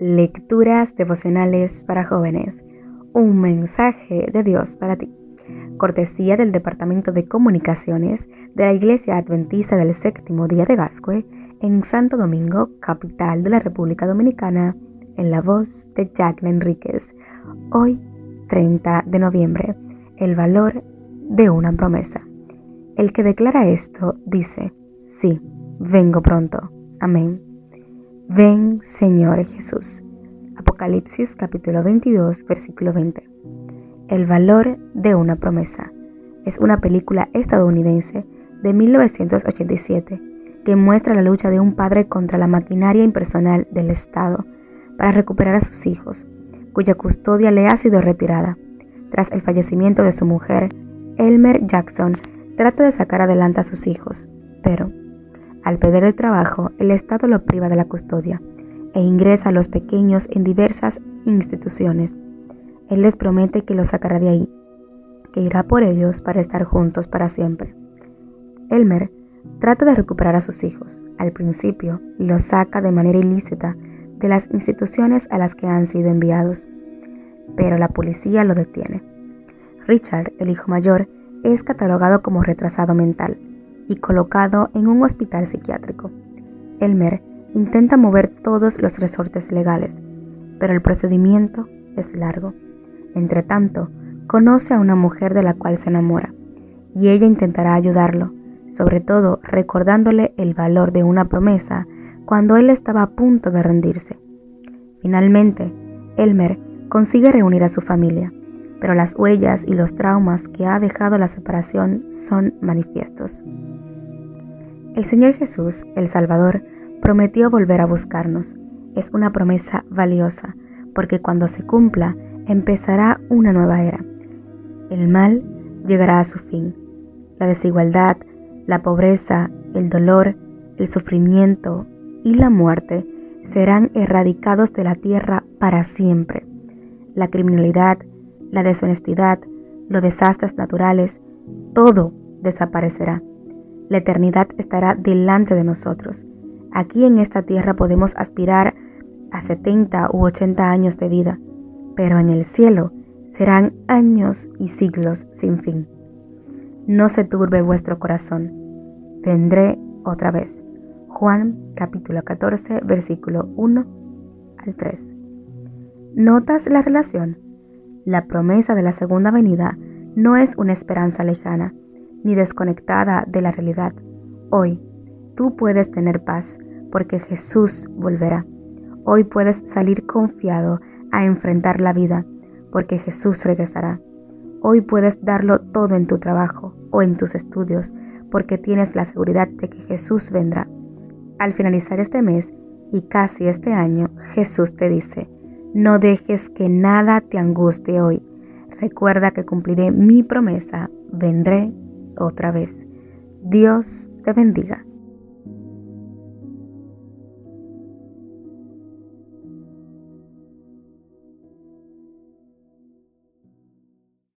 Lecturas devocionales para jóvenes. Un mensaje de Dios para ti. Cortesía del Departamento de Comunicaciones de la Iglesia Adventista del Séptimo Día de Gascue en Santo Domingo, capital de la República Dominicana, en la voz de Jacqueline Enríquez. Hoy, 30 de noviembre, el valor de una promesa. El que declara esto dice, sí, vengo pronto. Amén. Ven, Señor Jesús. Apocalipsis capítulo 22, versículo 20. El valor de una promesa. Es una película estadounidense de 1987 que muestra la lucha de un padre contra la maquinaria impersonal del Estado para recuperar a sus hijos, cuya custodia le ha sido retirada. Tras el fallecimiento de su mujer, Elmer Jackson trata de sacar adelante a sus hijos, pero al perder el trabajo, el Estado lo priva de la custodia e ingresa a los pequeños en diversas instituciones. Él les promete que los sacará de ahí, que irá por ellos para estar juntos para siempre. Elmer trata de recuperar a sus hijos. Al principio, los saca de manera ilícita de las instituciones a las que han sido enviados, pero la policía lo detiene. Richard, el hijo mayor, es catalogado como retrasado mental y colocado en un hospital psiquiátrico. Elmer intenta mover todos los resortes legales, pero el procedimiento es largo. Entre tanto, conoce a una mujer de la cual se enamora, y ella intentará ayudarlo, sobre todo recordándole el valor de una promesa cuando él estaba a punto de rendirse. Finalmente, Elmer consigue reunir a su familia, pero las huellas y los traumas que ha dejado la separación son manifiestos. El Señor Jesús, el Salvador, prometió volver a buscarnos. Es una promesa valiosa, porque cuando se cumpla, empezará una nueva era. El mal llegará a su fin. La desigualdad, la pobreza, el dolor, el sufrimiento y la muerte serán erradicados de la tierra para siempre. La criminalidad, la deshonestidad, los desastres naturales, todo desaparecerá la eternidad estará delante de nosotros. Aquí en esta tierra podemos aspirar a 70 u 80 años de vida, pero en el cielo serán años y siglos sin fin. No se turbe vuestro corazón. Vendré otra vez. Juan capítulo 14 versículo 1 al 3. ¿Notas la relación? La promesa de la segunda venida no es una esperanza lejana, ni desconectada de la realidad. Hoy tú puedes tener paz porque Jesús volverá. Hoy puedes salir confiado a enfrentar la vida porque Jesús regresará. Hoy puedes darlo todo en tu trabajo o en tus estudios porque tienes la seguridad de que Jesús vendrá. Al finalizar este mes y casi este año, Jesús te dice, no dejes que nada te angustie hoy. Recuerda que cumpliré mi promesa, vendré otra vez. Dios te bendiga.